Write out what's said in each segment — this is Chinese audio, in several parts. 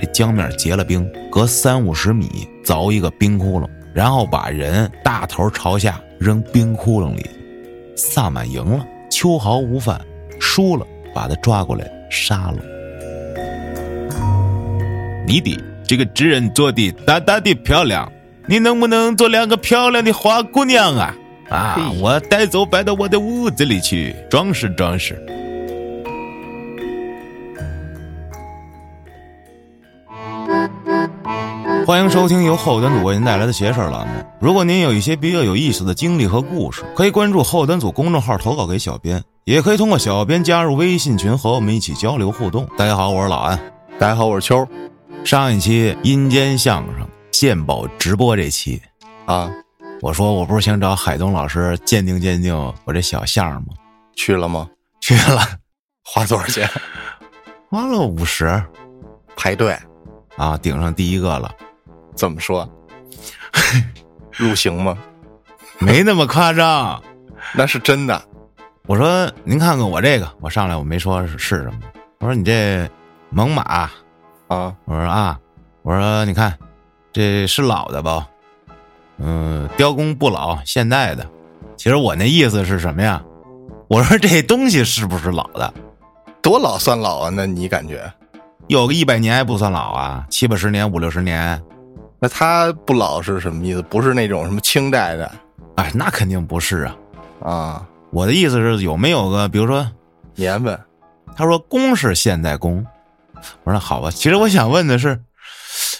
这江面结了冰，隔三五十米凿一个冰窟窿，然后把人大头朝下扔冰窟窿里。萨满赢了，秋毫无犯；输了，把他抓过来杀了。你的这个纸人做的大大的漂亮，你能不能做两个漂亮的花姑娘啊？啊，我带走摆到我的屋子里去装饰装饰。欢迎收听由后端组为您带来的邪事儿栏目。如果您有一些比较有意思的经历和故事，可以关注后端组公众号投稿给小编，也可以通过小编加入微信群和我们一起交流互动。大家好，我是老安。大家好，我是秋。上一期阴间相声鉴宝直播这期啊，我说我不是想找海东老师鉴定鉴定我这小相吗？去了吗？去了，花多少钱？花了五十，排队啊，顶上第一个了。怎么说？入刑吗？没那么夸张，那是真的。我说您看看我这个，我上来我没说是是什么。我说你这猛犸啊，我说啊，我说你看这是老的吧？嗯，雕工不老，现代的。其实我那意思是什么呀？我说这东西是不是老的？多老算老啊？那你感觉有个一百年还不算老啊？七八十年、五六十年。那他不老是什么意思？不是那种什么清代的？哎，那肯定不是啊！啊，我的意思是有没有个，比如说年份？他说工是现代工，我说好吧。其实我想问的是，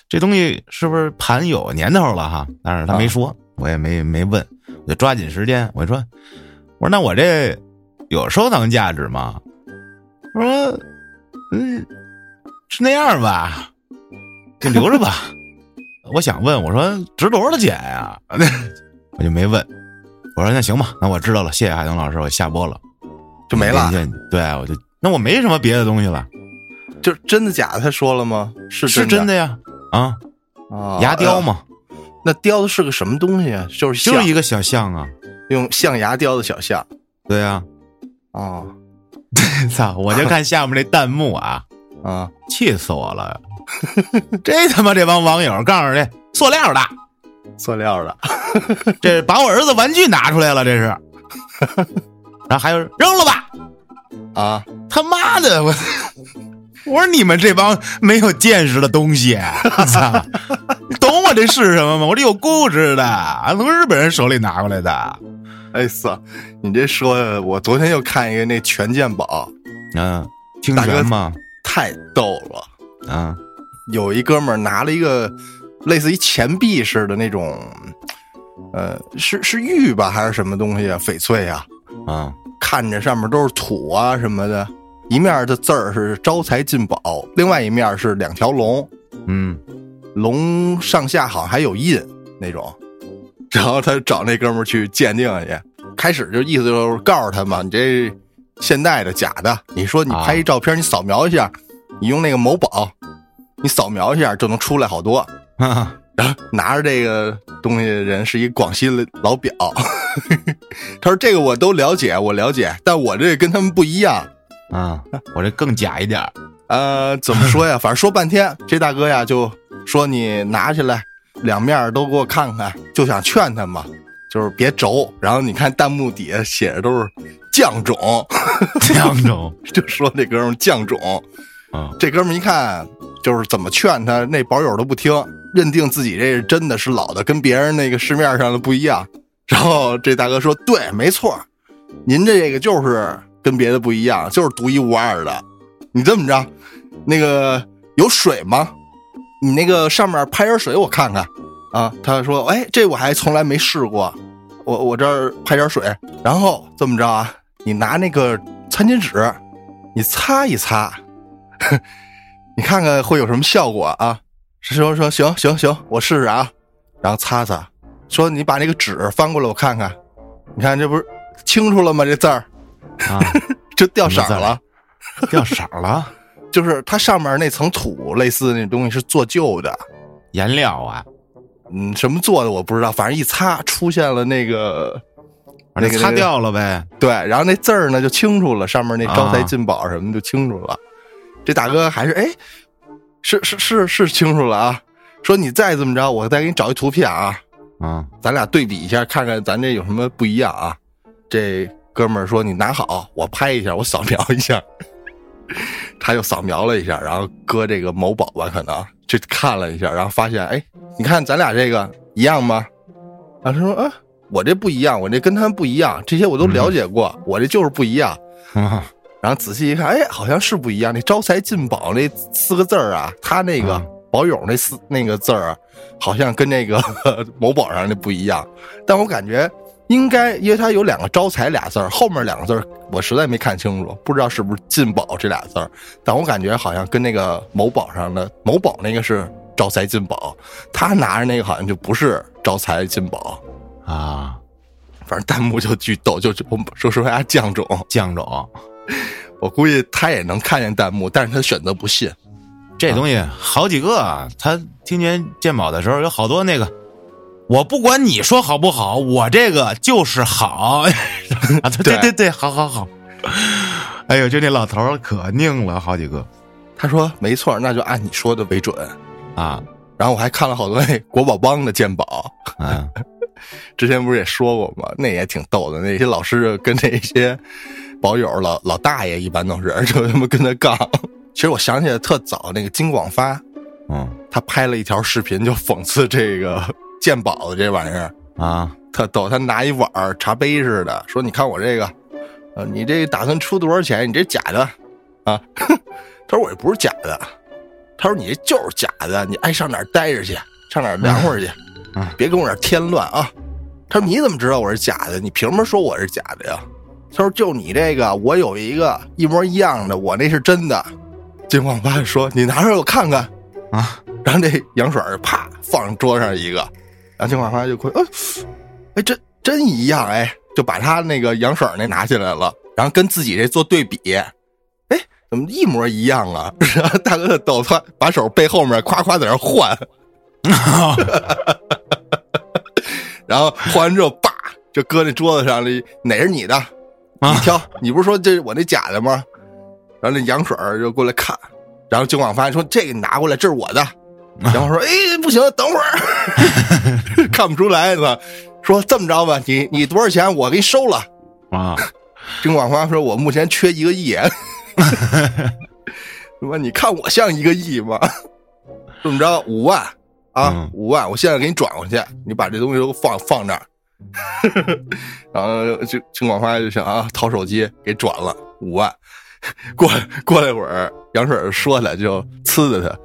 这东西是不是盘有年头了哈？但是他没说，我也没没问，我就抓紧时间，我说，我说那我这有收藏价值吗？我说，嗯，是那样吧，就留着吧。我想问，我说值多少钱呀？我就没问。我说那行吧，那我知道了，谢谢海东老师，我下播了，就没了。对，我就那我没什么别的东西了。就真的假的？他说了吗？是是真的呀？啊啊，牙雕嘛。那雕的是个什么东西啊？就是就是一个小象啊，用象牙雕的小象。对呀。哦，操！我就看下面那弹幕啊啊，气死我了。这他妈这帮网友告诉你，塑料的，塑料的，这把我儿子玩具拿出来了，这是，然后还有扔了吧，啊，他妈的，我我说你们这帮没有见识的东西，你懂我这是什么吗？我这有故事的，从日本人手里拿过来的。哎操，你这说，我昨天又看一个那权健宝，嗯，听全吗？太逗了，啊。有一哥们儿拿了一个类似于钱币似的那种，呃，是是玉吧还是什么东西啊？翡翠啊，啊，看着上面都是土啊什么的，一面的字儿是招财进宝，另外一面是两条龙，嗯，龙上下好像还有印那种，然后他找那哥们儿去鉴定去，开始就意思就是告诉他嘛，你这现代的假的，你说你拍一照片，你扫描一下，你用那个某宝。你扫描一下就能出来好多，啊然后拿着这个东西的人是一广西的老表，他说这个我都了解，我了解，但我这跟他们不一样啊，我这更假一点呃，怎么说呀？反正说半天，这大哥呀就说你拿起来两面都给我看看，就想劝他嘛，就是别轴。然后你看弹幕底下写的都是降种，降种，就说那哥们降种。啊，这哥们一看就是怎么劝他，那保友都不听，认定自己这是真的是老的，跟别人那个市面上的不一样。然后这大哥说：“对，没错，您这个就是跟别的不一样，就是独一无二的。你这么着，那个有水吗？你那个上面拍点水，我看看。”啊，他说：“哎，这我还从来没试过，我我这儿拍点水，然后这么着啊，你拿那个餐巾纸，你擦一擦。”你看看会有什么效果啊？师兄说行行行，我试试啊。然后擦擦，说你把那个纸翻过来，我看看。你看这不是清楚了吗？这字儿啊，就掉色了，掉色了。就是它上面那层土，类似那东西是做旧的颜料啊。嗯，什么做的我不知道，反正一擦出现了那个，那个擦掉了呗。对，然后那字儿呢就清楚了，上面那招财进宝什么就清楚了。这大哥还是哎，是是是是清楚了啊。说你再这么着，我再给你找一图片啊，啊，咱俩对比一下，看看咱这有什么不一样啊。这哥们儿说你拿好，我拍一下，我扫描一下。他又扫描了一下，然后搁这个某宝吧，可能去看了一下，然后发现，哎，你看咱俩这个一样吗？啊，他说啊，我这不一样，我这跟他们不一样，这些我都了解过，我这就是不一样。啊 然后仔细一看，哎，好像是不一样。那招财进宝那四个字儿啊，他那个嗯保友那四那个字儿啊，好像跟那个 某宝上那不一样。但我感觉应该，因为它有两个招财俩字儿，后面两个字儿我实在没看清楚，不知道是不是进宝这俩字儿。但我感觉好像跟那个某宝上的某宝那个是招财进宝，他拿着那个好像就不是招财进宝。啊，反正弹幕就巨逗，就就我说实话降种。降种 我估计他也能看见弹幕，但是他选择不信。这东西好几个啊，他听见鉴宝的时候有好多那个，我不管你说好不好，我这个就是好。啊，对对对对，好好好。哎呦，就那老头儿可拧了，好几个他说没错，那就按你说的为准。啊然后我还看了好多那国宝帮的鉴宝，啊 之前不是也说过吗？那也挺逗的，那些老师跟那些保友老老大爷一般都是就他妈跟他杠。其实我想起来特早，那个金广发嗯他拍了一条视频，就讽刺这个鉴宝的这玩意儿。啊特逗，他拿一碗茶杯似的，说：“你看我这个，呃，你这打算出多少钱？你这假的啊？” 他说：“我这不是假的。”他说：“你这就是假的，你爱上哪儿待着去，上哪儿凉快去，嗯别跟我这添乱啊。”他说：“你怎么知道我是假的？你凭什么说我是假的呀？”他说：“就你这个，我有一个一模一样的，我那是真的。”金广发说：“你拿出来我看看。”啊然后这羊水啪放桌上一个，然后金广发就哭，哎，哎，真真一样，哎，就把他那个羊水那拿起来了，然后跟自己这做对比，哎，怎么一模一样啊？然后大哥就抖他把手背后面夸夸在那儿换，然后换完之后，叭就搁那桌子上了，哪是你的？你啊挑，你不是说这是我那假的吗？然后那羊水就过来看，然后金广发说：“这个你拿过来，这是我的。”然后说：“哎，不行，等会儿，看不出来吧。”说这么着吧，你你多少钱？我给你收了。啊金广发说：“我目前缺一个亿。”他妈，你看我像一个亿吗？这么着，五万啊嗯，五万，我现在给你转过去，你把这东西都放放那儿。然后就金广发就想啊，掏手机给转了五万。过过了一会儿，杨水儿说了，就呲着他说：“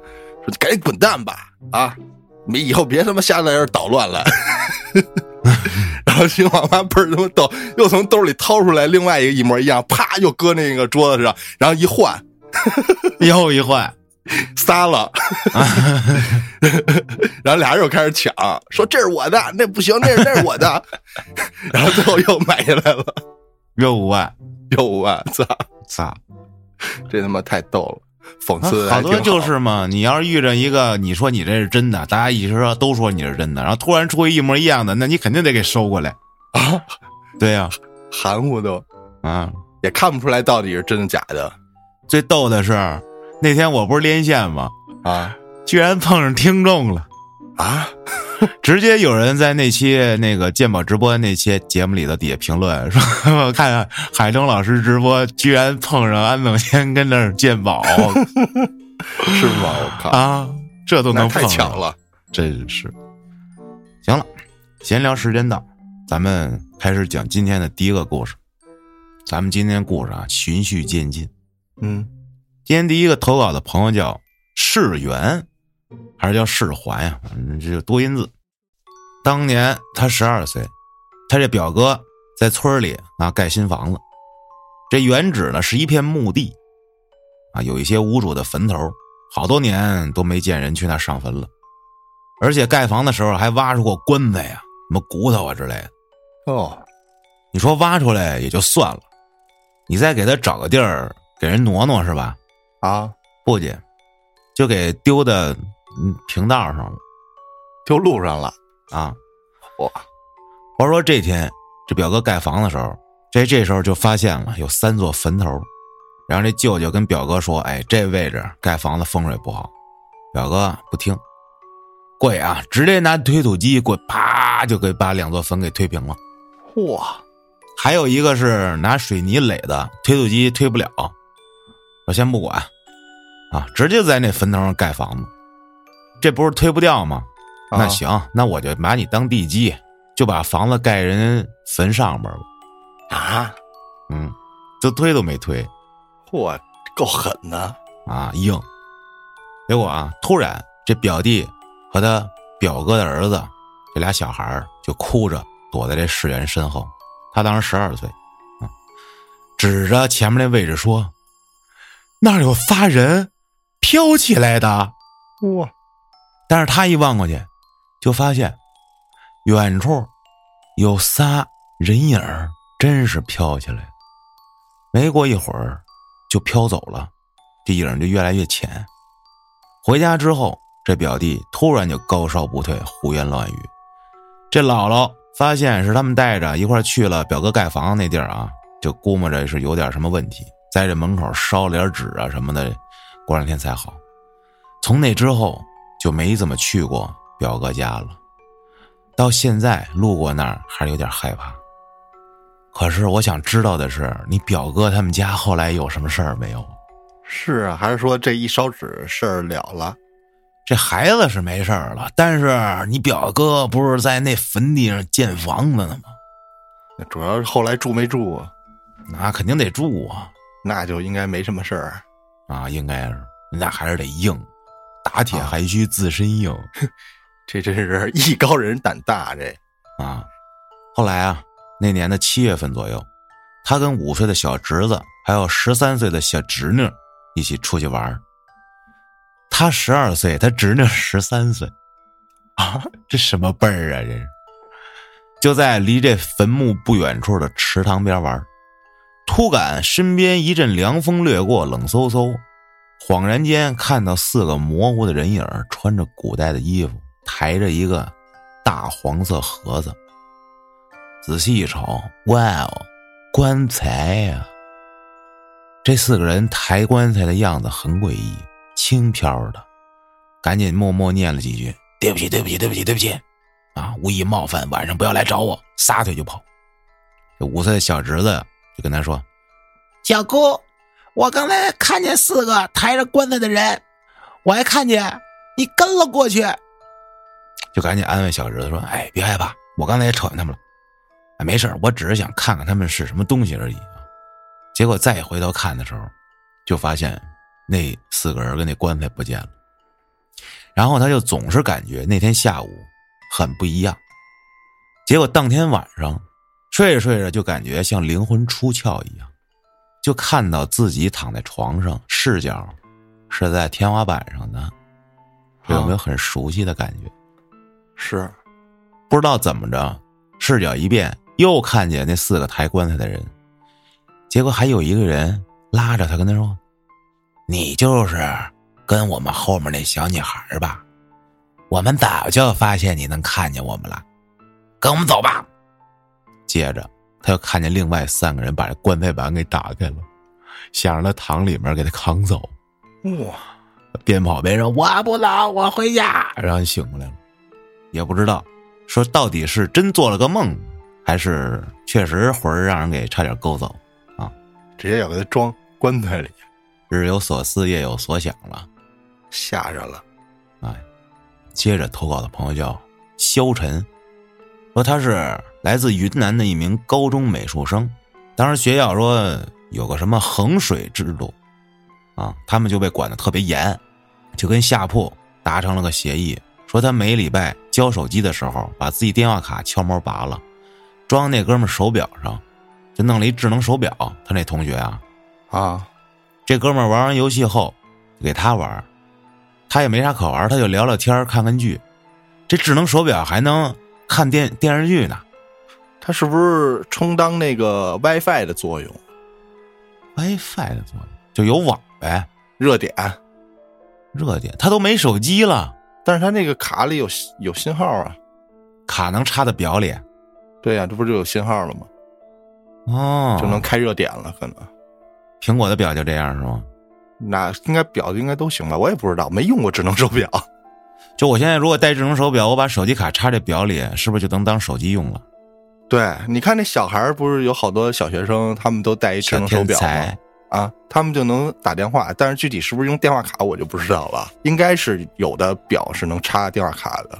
赶紧滚蛋吧！啊，你以后别他妈瞎在这捣乱了。”然后金广发倍儿他妈逗，又从兜里掏出来另外一个一模一样，啪又搁那个桌子上，然后一换 又一换 仨了，然后俩人又开始抢，说这是我的，那不行，那是那是我的，然后最后又买下来了，又五万，又五万，操，操！这他妈太逗了，讽刺好多就是嘛，你要是遇着一个，你说你这是真的，大家一直说都说你是真的，然后突然出一模一样的，那你肯定得给收过来。啊，对呀、含糊都啊，也看不出来到底是真的假的。最逗的是那天我不是连线吗？啊居然碰上听众了，啊！直接有人在那期那个鉴宝直播那期节目里头底下评论说，我看海东老师直播，居然碰上安总监跟那儿鉴宝 是吗？我靠，啊，这都能碰上巧，了。真是。行了，闲聊时间到，咱们开始讲今天的第一个故事。咱们今天故事啊，循序渐进。嗯今天第一个投稿的朋友叫世元，还是叫世环呀？反正这个多音字。当年他十二岁，他这表哥在村里啊盖新房子，这原址呢是一片墓地，啊有一些无主的坟头，好多年都没见人去那上坟了，而且盖房的时候还挖出过棺材呀、什么骨头啊之类的。哦，你说挖出来也就算了，你再给他找个地儿给人挪挪是吧？啊，不去，就给丢的嗯平道上了丢路上了。啊！我，话说这天这表哥盖房的时候，这这时候就发现了有三座坟头，然后这舅舅跟表哥说：“哎，这位置盖房子风水不好，表哥不听，跪啊，直接拿推土机跪，啪就给把两座坟给推平了。嚯，还有一个是拿水泥垒的，推土机推不了，我先不管，啊，直接在那坟头上盖房子，这不是推不掉吗？啊那行，那我就把你当地基，就把房子盖人坟上边吧。啊，嗯，就推都没推嚯，够狠的。啊，硬。结果啊，突然这表弟和他表哥的儿子这俩小孩儿就哭着躲在这世元身后。他当时十二岁，啊，指着前面那位置说：“那儿有仨人飘起来的。”哇，但是他一望过去，就发现远处有仨人影儿真是飘起来，没过一会儿就飘走了，这影就越来越浅。回家之后，这表弟突然就高烧不退，胡言乱语。这姥姥发现是他们带着一块去了表哥盖房子那地儿啊，就估摸着是有点什么问题，在这门口烧了点纸啊什么的，过两天才好。从那之后就没怎么去过表哥家了，到现在路过那儿还是有点害怕。可是我想知道的是，你表哥他们家后来有什么事儿没有？是啊，还是说这一烧纸事儿了了？这孩子是没事儿了，但是你表哥不是在那坟地上建房子呢吗？那主要是后来住没住啊？那肯定得住啊！那就应该没什么事儿。啊，应该是，那还是得硬，打铁还需自身硬 这真是 艺高人胆大，这啊。后来啊，那年的七月份左右，他跟五岁的小侄子还有十三岁的小侄女一起出去玩他十二岁，他侄女十三岁，啊，这什么辈儿啊？这是就在离这坟墓不远处的池塘边玩儿突感身边一阵凉风掠过，冷飕飕。恍然间看到四个模糊的人影穿着古代的衣服，抬着一个大黄色盒子。仔细一瞅，哇哦，棺材呀、这四个人抬棺材的样子很诡异，轻飘的，赶紧默默念了几句：“对不起，对不起，对不起，对不起，啊，无意冒犯，晚上不要来找我。”撒腿就跑。这五岁的小侄子就跟他说：“小姑，我刚才看见四个抬着棺材的人，我还看见你跟了过去。”就赶紧安慰小侄子说：“哎，别害怕，我刚才也瞅见他们了。哎，没事儿我只是想看看他们是什么东西而已啊。”结果再回头看的时候，就发现那四个人跟那棺材不见了。然后他就总是感觉那天下午很不一样。结果当天晚上睡着睡着就感觉像灵魂出窍一样，就看到自己躺在床上，视角是在天花板上的，有没有很熟悉的感觉？是不知道怎么着，视角一变，又看见那四个抬棺材的人，结果还有一个人拉着他跟他说：“你就是跟我们后面那小女孩吧？我们早就发现你能看见我们了，跟我们走吧。”接着他又看见另外三个人把这棺材板给打开了，想让他躺里面给他扛走，哇，边跑边说：“我不走，我回家。”然后就醒过来了，也不知道说到底是真做了个梦，还是确实魂儿让人给差点勾走啊。直接要给他装棺材里，日有所思，夜有所想了。吓着了。哎，接着投稿的朋友叫萧晨，说他是来自云南的一名高中美术生，当时学校说有个什么衡水制度，啊，他们就被管得特别严，就跟下铺达成了个协议，说他每礼拜交手机的时候，把自己电话卡悄摸拔了，装那哥们手表上，就弄了一智能手表。他那同学啊，啊，这哥们玩完游戏后，就给他玩，他也没啥可玩，他就聊聊天儿看看剧。这智能手表还能看电电视剧呢它是不是充当那个 WiFi 的作用？，WiFi 的作用就有网呗，热点，热点。它都没手机了，但是它那个卡里有有信号啊。卡能插到表里对呀、这不就有信号了吗？哦，就能开热点了，可能。苹果的表就这样是吗？那应该表应该都行吧？我也不知道，没用过智能手表。就我现在如果戴智能手表，我把手机卡插这表里，是不是就能当手机用了？对，你看那小孩儿不是有好多小学生，他们都带一智能手表吗？啊，他们就能打电话，但是具体是不是用电话卡，我就不知道了。应该是有的表是能插电话卡的。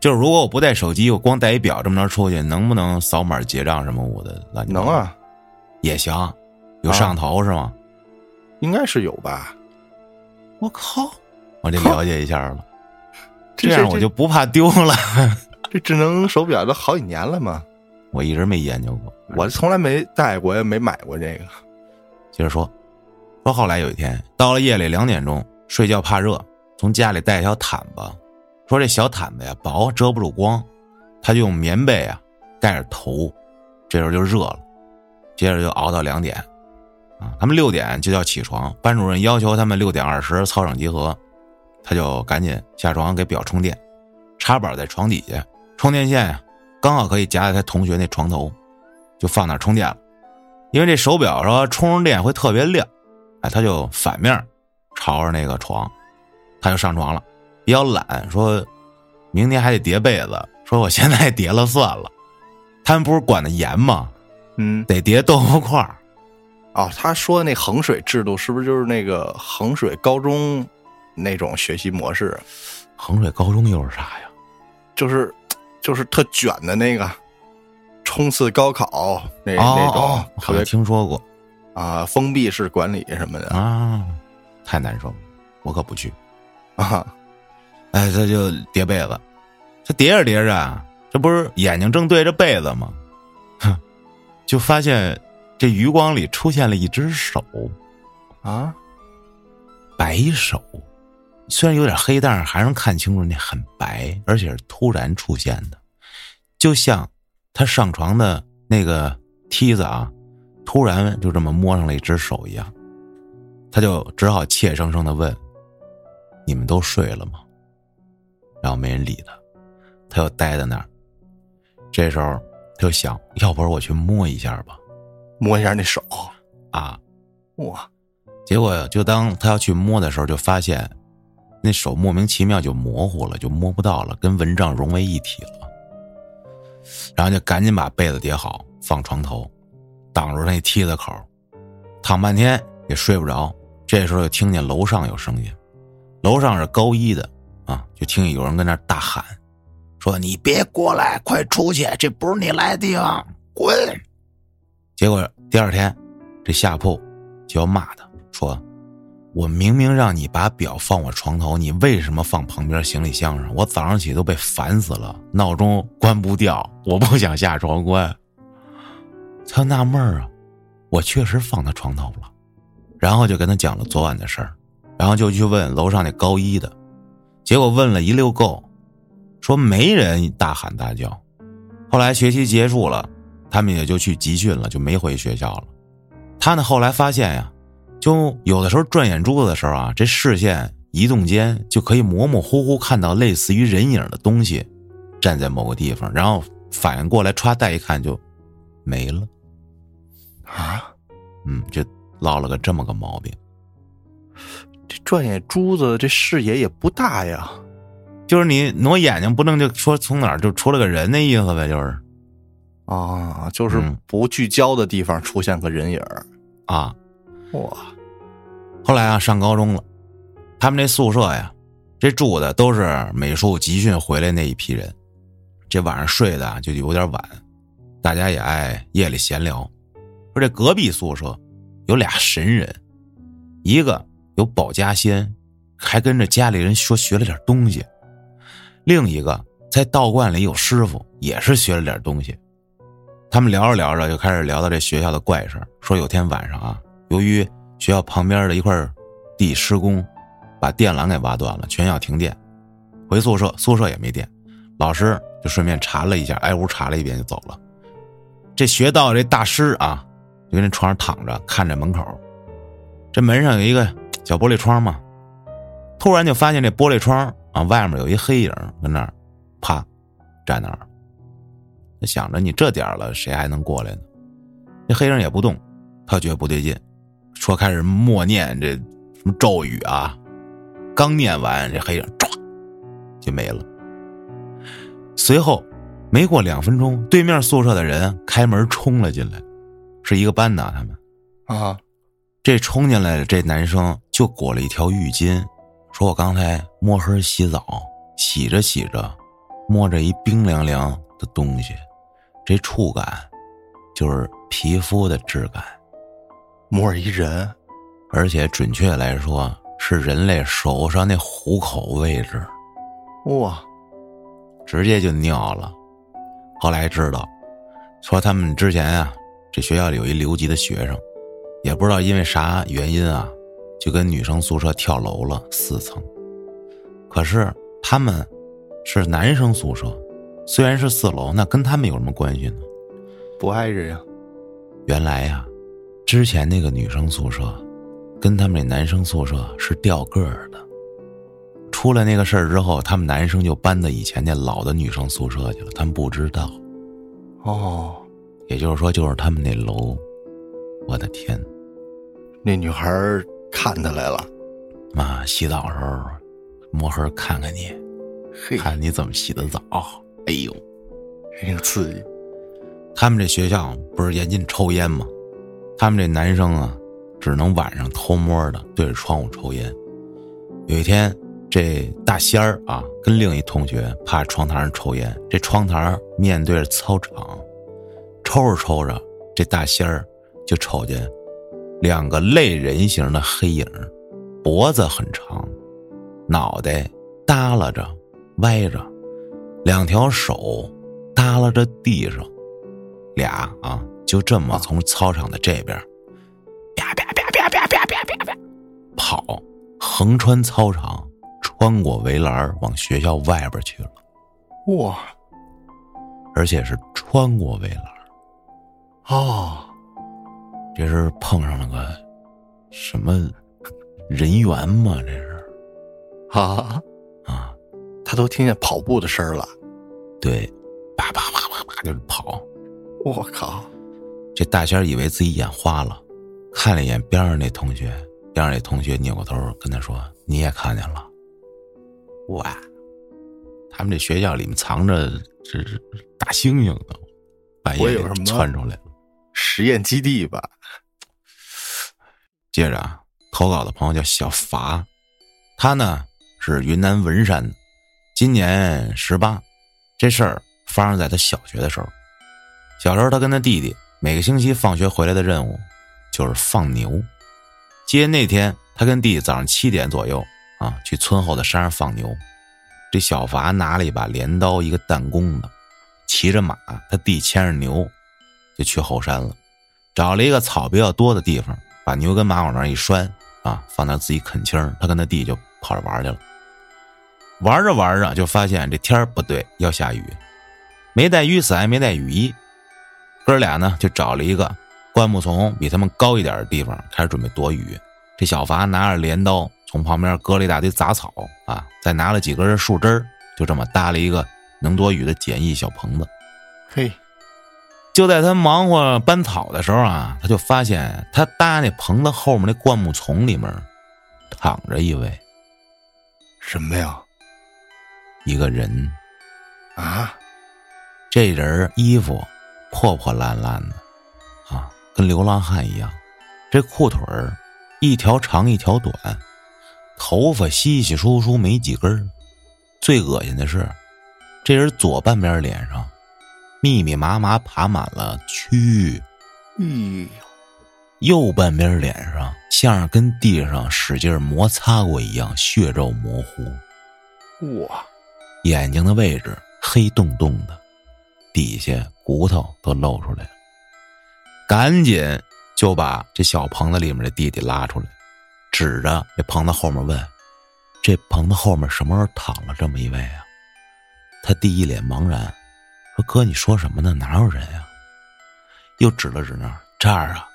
就是如果我不带手机，我光带一表这么着出去，能不能扫码结账什么我的？能啊，也行，有摄像头是吗？应该是有吧。我靠，我得了解一下了。这样我就不怕丢了。这智能手表都好几年了嘛，我一直没研究过，我从来没带过，也没买过这个。接着说，说后来有一天到了夜里两点钟，睡觉怕热，从家里带一条毯子。说这小毯子呀薄，遮不住光，他就用棉被啊盖着头，这时候就热了。接着就熬到两点，啊，他们六点就要起床。班主任要求他们六点二十操场集合，他就赶紧下床给表充电，插板在床底下，充电线呀刚好可以夹在他同学那床头，就放那充电了。因为这手表说充上电会特别亮，哎，他就反面朝着那个床，他就上床了。比较懒，说明天还得叠被子。说我现在叠了算了。他们不是管的严吗？嗯，得叠豆腐块儿。哦，他说那衡水制度是不是就是那个衡水高中那种学习模式？衡水高中又是啥呀？就是就是特卷的那个冲刺高考那那种，好像听说过啊，封闭式管理什么的啊，太难受了，我可不去 啊。哎，他就叠被子，他叠着叠着，这不是眼睛正对着被子吗？哼，就发现这余光里出现了一只手，啊，白手，虽然有点黑，但是还能看清楚那很白，而且是突然出现的，就像他上床的那个梯子啊，突然就这么摸上了一只手一样，他就只好怯生生的问：“你们都睡了吗？”然后没人理他，他又待在那儿。这时候他就想，要不然我去摸一下吧，摸一下那手啊，哇！结果就当他要去摸的时候，就发现那手莫名其妙就模糊了，就摸不到了，跟蚊帐融为一体了。然后就赶紧把被子叠好，放床头，挡住那梯子口，躺半天也睡不着。这时候就听见楼上有声音，楼上是高一的。啊！就听见有人跟那大喊，说：“你别过来，快出去！这不是你来的地方，滚！”结果第二天，这下铺就要骂他，说：“我明明让你把表放我床头，你为什么放旁边行李箱上？我早上起都被烦死了，闹钟关不掉，我不想下床关。”他纳闷啊，我确实放他床头了，然后就跟他讲了昨晚的事儿，然后就去问楼上那高一的。结果问了一溜够，说没人大喊大叫。后来学期结束了，他们也就去集训了，就没回学校了。他呢后来发现呀，就有的时候转眼珠子的时候啊，这视线移动间就可以模模糊糊看到类似于人影的东西站在某个地方，然后反应过来，歘带一看就没了。啊，嗯，就落了个这么个毛病。这转眼珠子，这视野也不大呀，就是你挪眼睛不能就说从哪儿就出了个人那意思呗，就是。啊，就是不聚焦的地方出现个人影啊，哇！后来啊，上高中了，他们这宿舍呀，这住的都是美术集训回来那一批人，这晚上睡的就有点晚，大家也爱夜里闲聊。说这隔壁宿舍有俩神人，一个。有保家仙，还跟着家里人说学了点东西。另一个在道观里有师傅，也是学了点东西。他们聊着聊着，就开始聊到这学校的怪事说有天晚上啊，由于学校旁边的一块地施工，把电缆给挖断了，全校停电。回宿舍，宿舍也没电。老师就顺便查了一下，挨屋查了一遍就走了。这学道这大师啊，就跟那床上躺着，看着门口。这门上有一个。小玻璃窗嘛，突然就发现这玻璃窗啊，外面有一黑影跟那儿，啪，站那儿。他想着你这点了，谁还能过来呢？这黑影也不动，他觉得不对劲，说开始默念这什么咒语啊，刚念完，这黑影唰就没了。随后没过两分钟，对面宿舍的人开门冲了进来，是一个班的他们。啊，这冲进来的这男生就裹了一条浴巾，说我刚才摸黑洗澡，洗着洗着，摸着一冰凉凉的东西，这触感就是皮肤的质感，摸着一人，而且准确来说是人类手上那虎口位置，哇，直接就尿了。后来知道，说他们之前啊，这学校里有一留级的学生，也不知道因为啥原因啊，就跟女生宿舍跳楼了四层。可是他们是男生宿舍，虽然是四楼，那跟他们有什么关系呢？不碍着呀，原来呀，之前那个女生宿舍跟他们那男生宿舍是调个儿的。出了那个事儿之后，他们男生就搬到以前那老的女生宿舍去了，他们不知道。哦，也就是说，就是他们那楼，我的天，那女孩儿看他来了，妈，洗澡时候摸黑看看你，嘿，看你怎么洗的澡。哎呦，挺刺激，他们这学校不是严禁抽烟吗？他们这男生啊，只能晚上偷摸的对着窗户抽烟。有一天，这大仙儿啊，跟另一同学趴窗台上抽烟，这窗台面对着操场，抽着抽着，这大仙儿就瞅见两个类人形的黑影，脖子很长，脑袋耷拉着、歪着，两条手耷拉着地上，俩啊，就这么从操场的这边，啪啪啪啪啪啪啪啪啪跑，横穿操场，穿过围栏，往学校外边去了，哇，而且是穿过围栏。哦，这是碰上了个什么人员吗？这是啊，啊，他都听见跑步的声了，对，啪啪啪啪啪就跑。我靠，这大仙儿以为自己眼花了，看了一眼边上那同学，边上那同学扭过头跟他说：“你也看见了？”哇，他们这学校里面藏着这是大猩猩呢，半夜给我以为什么窜出来了。实验基地吧？接着啊，投稿的朋友叫小伐，他呢是云南文山的，今年十八。这事儿发生在他小学的时候。小时候，他跟他弟弟每个星期放学回来的任务就是放牛。接那天，他跟弟弟早上七点左右啊去村后的山上放牛。这小伐拿了一把镰刀，一个弹弓的，骑着马，他弟牵着牛，就去后山了，找了一个草比较多的地方。把牛跟马往那儿一拴啊，放那儿自己啃青他跟他弟就跑着玩去了。玩着玩着就发现这天不对，要下雨，没带雨伞，没带雨衣，哥俩呢就找了一个灌木丛比他们高一点的地方，开始准备躲雨。这小伐拿着镰刀从旁边割了一大堆杂草啊，再拿了几根树枝，就这么搭了一个能躲雨的简易小棚子。嘿，就在他忙活搬草的时候啊，他就发现他搭那棚子后面那灌木丛里面躺着一位什么呀？一个人，啊，这人衣服破破烂烂的，啊，跟流浪汉一样。这裤腿儿一条长一条短，头发稀稀疏疏没几根儿最恶心的是，这人左半边脸上密密麻麻爬满了蛆。哎呦，右半边脸上像是跟地上使劲摩擦过一样，血肉模糊；哇，眼睛的位置黑洞洞的，底下骨头都露出来了。赶紧就把这小棚子里面的弟弟拉出来，指着这棚子后面问：“这棚子后面什么时候躺了这么一位啊？”他弟一脸茫然，说：“哥，你说什么呢？哪有人呀？”又指了指那儿，这儿啊。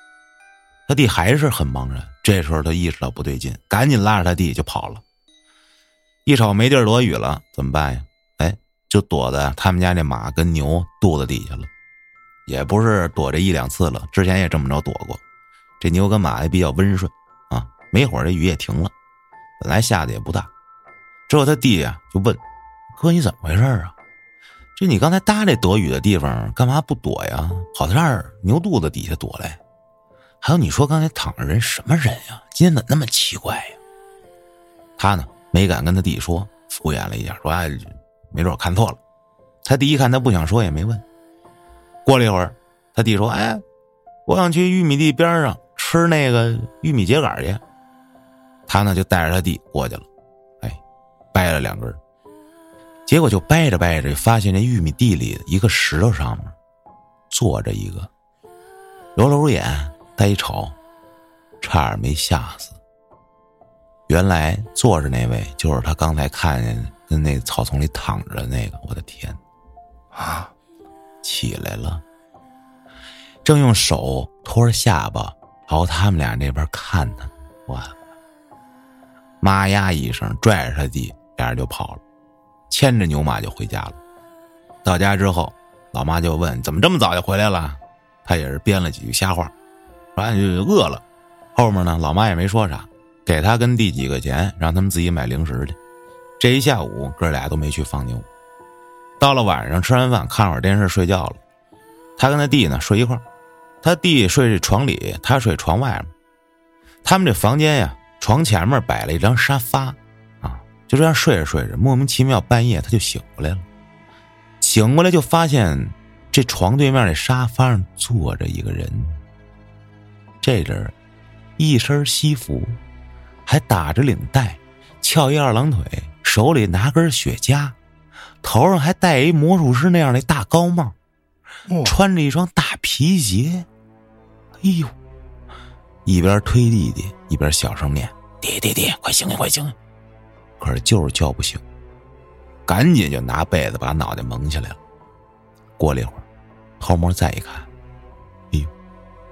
他弟还是很茫然。这时候他意识到不对劲，赶紧拉着他弟就跑了。一瞅没地儿躲雨了，怎么办呀？就躲在他们家那马跟牛肚子底下了。也不是躲这一两次了，之前也这么着躲过。这牛跟马也比较温顺啊，没一会儿这雨也停了，本来下的也不大。之后他弟呀就问：“哥，你怎么回事啊？这你刚才搭这躲雨的地方干嘛不躲呀？跑到这儿牛肚子底下躲来？还有你说刚才躺着人什么人呀？今天怎么那么奇怪呀？”他呢没敢跟他弟说，敷衍了一下，说：“哎，没准看错了。”他弟一看他不想说，也没问。过了一会儿，他弟说：“哎，我想去玉米地边上吃那个玉米秸秆去。”他呢就带着他弟过去了。哎掰了两根，结果就掰着掰着，发现这玉米地里一个石头上面坐着一个，揉揉眼，呆瞅，差点没吓死。原来坐着那位就是他刚才看见的跟那草丛里躺着那个，我的天，啊，起来了，正用手托着下巴朝他们俩那边看呢，我，妈呀一声拽着他弟。俩人就跑了，牵着牛马就回家了。到家之后，老妈就问：“怎么这么早就回来了？”他也是编了几句瞎话，说：“饿了。”后面呢，老妈也没说啥，给他跟弟几个钱，让他们自己买零食去。这一下午，哥俩都没去放牛。到了晚上，吃完饭，看会儿电视，睡觉了。他跟他弟呢睡一块他弟睡这床里，他睡床外面。他们这房间呀，床前面摆了一张沙发。啊就这样睡着睡着，莫名其妙，半夜他就醒过来了。醒过来就发现，这床对面的沙发上坐着一个人。这人一身西服，还打着领带，翘一二郎腿，手里拿根雪茄，头上还戴一魔术师那样的大高帽，穿着一双大皮鞋。哎呦！一边推弟弟，一边小声念：“弟弟弟，快醒醒，快醒醒！”可是就是叫不醒，赶紧就拿被子把脑袋蒙起来了。过了一会儿，偷摸再一看，哎呦，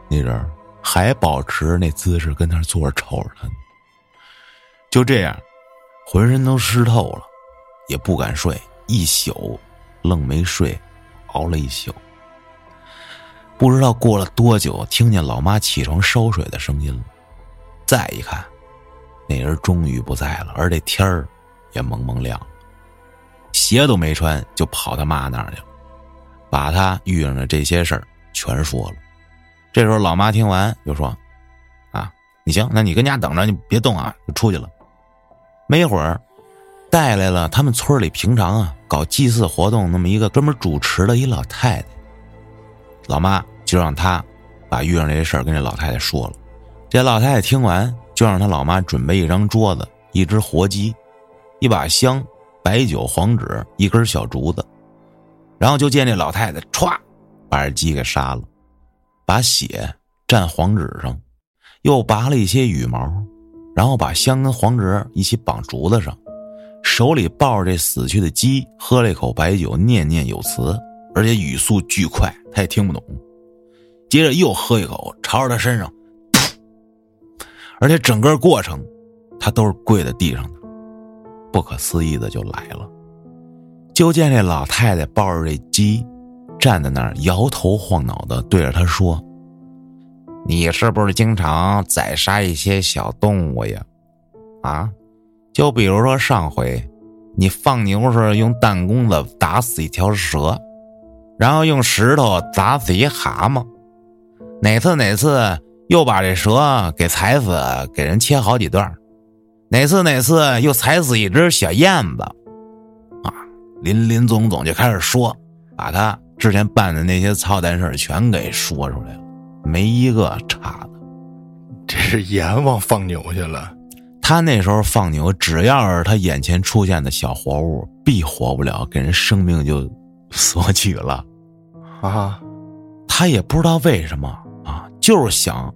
那人还保持那姿势跟那坐着瞅着他。就这样，浑身都湿透了，也不敢睡，一宿愣没睡，熬了一宿。不知道过了多久，听见老妈起床烧水的声音了，再一看。那人终于不在了，而这天儿也蒙蒙亮，鞋都没穿就跑他妈那儿去了，把他遇上的这些事儿全说了。这时候老妈听完就说：“啊，你行，那你跟家等着，你别动啊，就出去了。”没一会儿，带来了他们村里平常啊搞祭祀活动那么一个专门主持的一老太太。老妈就让他把遇上这些事儿跟这老太太说了。这老太太听完。就让他老妈准备一张桌子、一只活鸡、一把香、白酒、黄纸、一根小竹子，然后就见这老太太歘，把这鸡给杀了，把血蘸黄纸上，又拔了一些羽毛，然后把香跟黄纸一起绑竹子上，手里抱着这死去的鸡，喝了一口白酒，念念有词，而且语速巨快，他也听不懂。接着又喝一口，朝着他身上。而且整个过程，他都是跪在地上的。不可思议的就来了，就见这老太太抱着这鸡，站在那儿摇头晃脑的对着他说：“你是不是经常宰杀一些小动物呀？啊，就比如说上回，你放牛时用弹弓子打死一条蛇，然后用石头砸死一蛤蟆，哪次哪次？”又把这蛇给踩死，给人切好几段哪次哪次又踩死一只小燕子，啊，林林总总就开始说，把他之前办的那些操蛋事全给说出来了，没一个差的。这是阎王放牛去了。他那时候放牛，只要是他眼前出现的小活物，必活不了，给人生命就索取了。啊，他也不知道为什么啊。就是想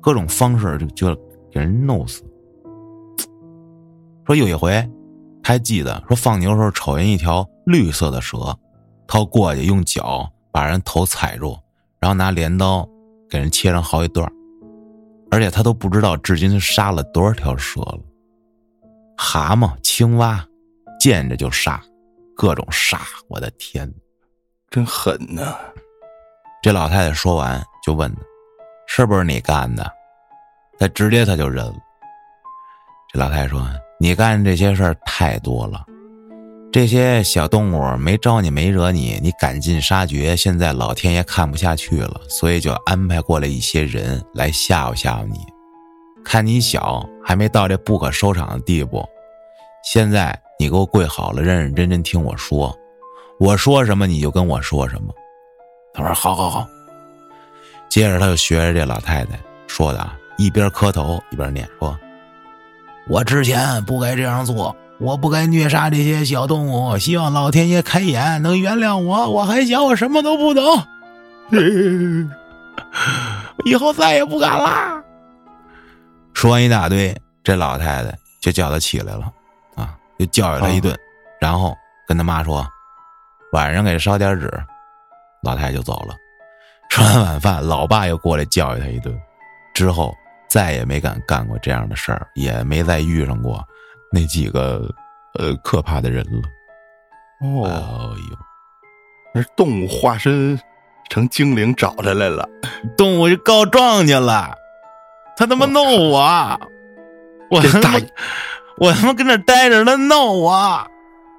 各种方式就就给人弄死。说有一回，他还记得说放牛时候瞅见一条绿色的蛇，他过去用脚把人头踩住，然后拿镰刀给人切成好几段，而且他都不知道至今杀了多少条蛇了。蛤蟆、青蛙，见着就杀，各种杀，我的天，真狠呐！这老太太说完就问他。是不是你干的？他直接他就认了，这老太太说：“你干这些事儿太多了，这些小动物没招你没惹你，你赶尽杀绝。现在老天爷看不下去了，所以就安排过来一些人来吓唬吓唬你。看你小，还没到这不可收场的地步。现在你给我跪好了，认认真真听我说，我说什么你就跟我说什么。”他说：“好好好。”接着他就学着这老太太说的，一边磕头一边念说。我之前不该这样做，我不该虐杀这些小动物。希望老天爷开眼，能原谅我。我还想我什么都不懂，以后再也不敢啦。说完一大堆，这老太太就叫他起来了，啊，就教育他一顿，然后跟他妈说，晚上给烧点纸。老太太就走了。吃完晚饭，老爸又过来教育他一顿，之后。再也没敢干过这样的事儿，也没再遇上过那几个呃可怕的人了。哦，哎呦，那动物化身成精灵找他来了，动物就告状去了，他他妈弄我，我他妈我他妈跟那待着，他弄我，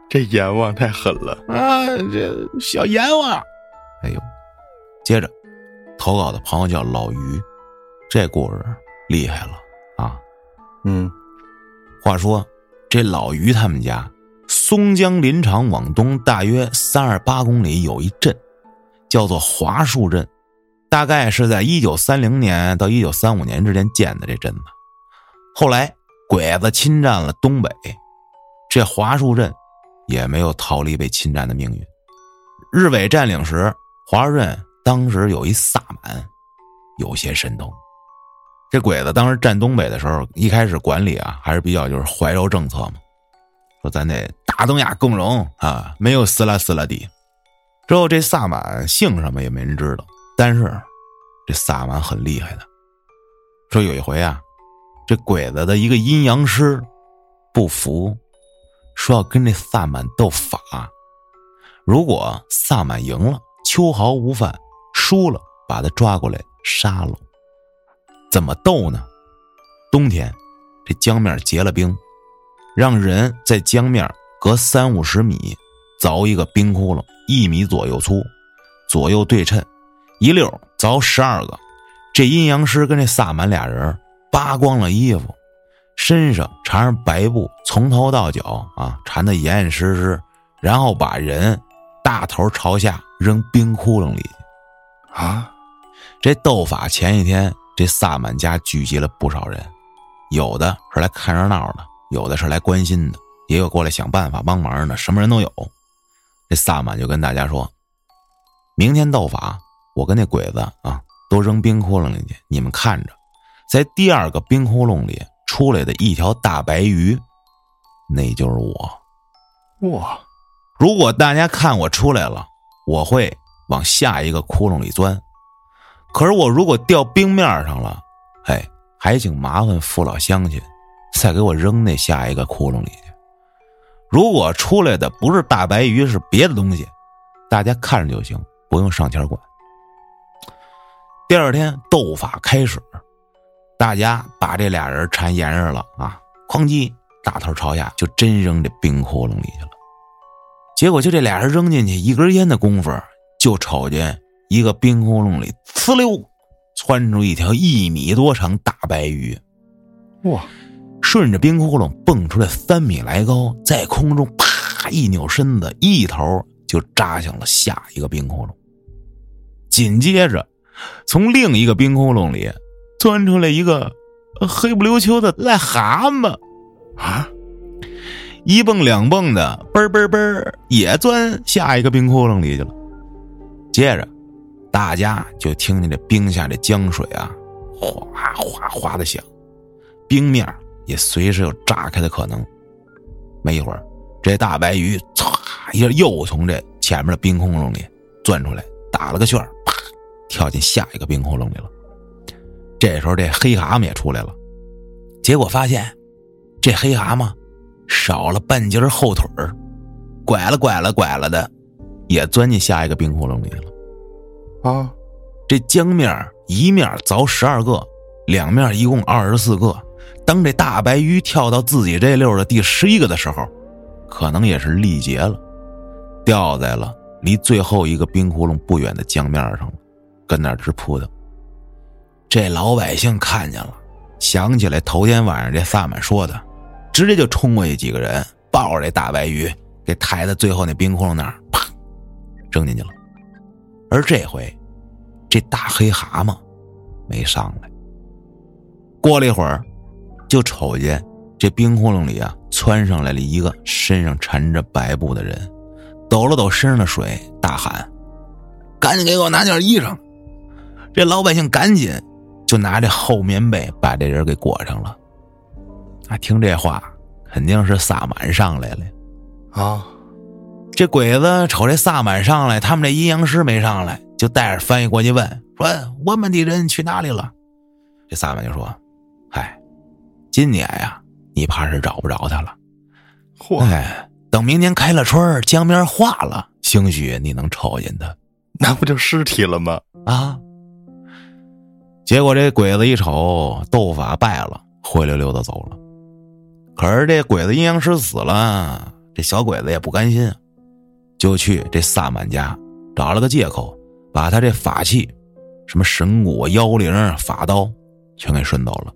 这阎王太狠了啊！这小阎王，哎呦，接着投稿的朋友叫老于，这故事。厉害了啊！嗯，话说这老于他们家松江林场往东大约三二八公里有一镇，叫做华树镇，大概是在一九三零年到一九三五年之间建的这镇子。后来鬼子侵占了东北，这华树镇也没有逃离被侵占的命运。日伪占领时，华树镇当时有一萨满，有些神通。这鬼子当时占东北的时候，一开始管理啊还是比较就是怀柔政策嘛，说咱得大东亚共荣啊，没有撕拉撕拉地。之后这萨满姓什么也没人知道，但是这萨满很厉害的。说有一回啊，这鬼子的一个阴阳师不服，说要跟这萨满斗法，如果萨满赢了，秋毫无犯；输了，把他抓过来杀了。怎么斗呢？冬天，这江面结了冰，让人在江面隔三五十米凿一个冰窟窿，一米左右粗，左右对称，一溜凿十二个。这阴阳师跟这萨满俩人扒光了衣服，身上缠上白布，从头到脚啊缠得严严实实，然后把人大头朝下扔冰窟窿里啊！这斗法前一天。这萨满家聚集了不少人，有的是来看热闹的，有的是来关心的，也有过来想办法帮忙的，什么人都有。这萨满就跟大家说：“明天斗法，我跟那鬼子啊，都扔冰窟窿里去，你们看着，在第二个冰窟窿里出来的一条大白鱼，那就是我。哇！如果大家看我出来了，我会往下一个窟窿里钻。”可是我如果掉冰面上了，哎，还请麻烦父老乡亲，再给我扔那下一个窟窿里去。如果出来的不是大白鱼，是别的东西，大家看着就行，不用上前管。第二天斗法开始，大家把这俩人缠严实了啊，哐叽，大头朝下就真扔这冰窟窿里去了。结果就这俩人扔进去一根烟的功夫，就瞅见。一个冰窟窿里，呲溜，窜出一条一米多长大白鱼，哇！顺着冰窟窿蹦出来三米来高，在空中啪一扭身子，一头就扎向了下一个冰窟窿。紧接着，从另一个冰窟窿里钻出来一个黑不溜秋的癞蛤蟆，啊！一蹦两蹦的，嘣嘣嘣，也钻下一个冰窟窿里去了。接着。大家就听见这冰下这江水啊，哗哗哗的响，冰面也随时有炸开的可能。没一会儿，这大白鱼唰一下又从这前面的冰窟窿里钻出来，打了个旋啪，跳进下一个冰窟窿里了。这时候，这黑蛤蟆也出来了，结果发现这黑蛤蟆少了半截后腿，拐了拐了拐了的，也钻进下一个冰窟窿里了。啊，这江面一面凿十二个，两面一共二十四个，当这大白鱼跳到自己这溜的第十一个的时候，可能也是力竭了，掉在了离最后一个冰窟窿不远的江面上了，跟那直扑腾。这老百姓看见了，想起来头天晚上这萨满说的，直接就冲过去几个人，抱着这大白鱼给抬到最后那冰窟窿那儿，啪，扔进去了。而这回，这大黑蛤蟆没上来。过了一会儿，就瞅见这冰窟窿里啊，窜上来了一个身上缠着白布的人，抖了抖身上的水，大喊：“赶紧给我拿件衣裳！”这老百姓赶紧就拿这厚棉被把这人给裹上了。啊，听这话，肯定是萨满上来了啊！这鬼子瞅这萨满上来，他们这阴阳师没上来，就带着翻译过去问说：“我们的人去哪里了？”这萨满就说：“嗨，今年呀，你怕是找不着他了。嚯！哎，等明年开了春江面化了，兴许你能瞅见他。那不就尸体了吗？啊！结果这鬼子一瞅，斗法败了，灰溜溜的走了。可是这鬼子阴阳师死了，这小鬼子也不甘心。就去这萨满家，找了个借口，把他这法器，什么神鼓、妖灵、法刀，全给顺走了，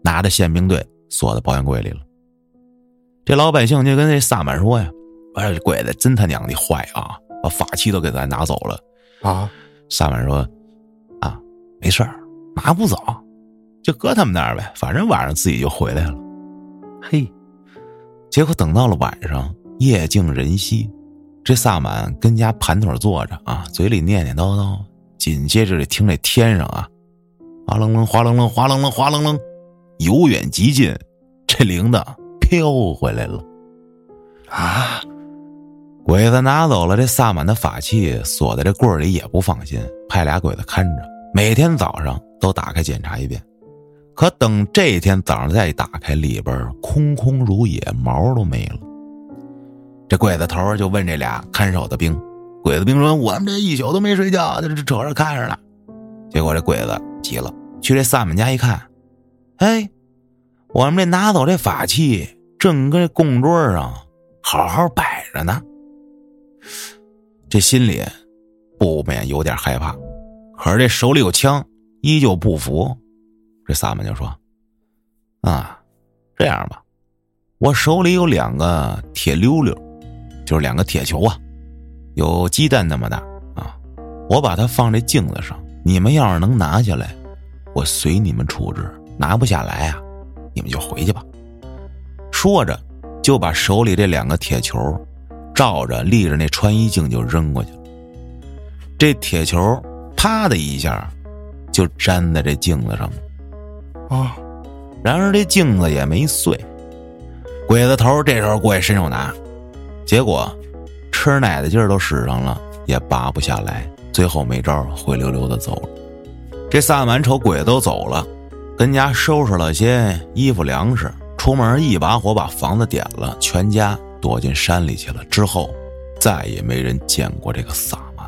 拿着宪兵队锁在保险柜里了。这老百姓就跟这萨满说呀：“我说这鬼子真他娘的坏啊，把法器都给咱拿走了啊！”萨满说：“啊，没事儿，拿不走，就搁他们那儿呗，反正晚上自己就回来了。”嘿，结果等到了晚上，夜静人稀。这萨满跟家盘腿坐着啊，嘴里念念叨叨，紧接着就听这天上啊，哗楞楞，哗楞楞，哗楞楞，哗楞楞，由远及近，这铃铛飘回来了啊！鬼子拿走了这萨满的法器，锁在这柜里也不放心，派俩鬼子看着，每天早上都打开检查一遍。可等这一天早上再打开，里边空空如也，毛都没了。这鬼子头就问这俩看守的兵，鬼子兵说：“我们这一宿都没睡觉，就瞅着看着呢。”结果这鬼子急了，去这萨满家一看，哎，我们这拿走这法器正跟供桌上好好摆着呢。这心里不免有点害怕，可是这手里有枪，依旧不服。这萨满就说：“啊，这样吧，我手里有两个铁溜溜。”就是两个铁球啊，有鸡蛋那么大啊！我把它放这镜子上，你们要是能拿下来，我随你们处置；拿不下来啊，你们就回去吧。说着，就把手里这两个铁球照着立着那穿衣镜就扔过去了。这铁球啪的一下就粘在这镜子上了啊！然而这镜子也没碎。鬼子头这时候过去伸手拿。结果，吃奶的劲儿都使上了，也拔不下来。最后没招，灰溜溜的走了。这萨满瞅鬼都走了，跟家收拾了些衣服粮食，出门一把火把房子点了，全家躲进山里去了。之后，再也没人见过这个萨满。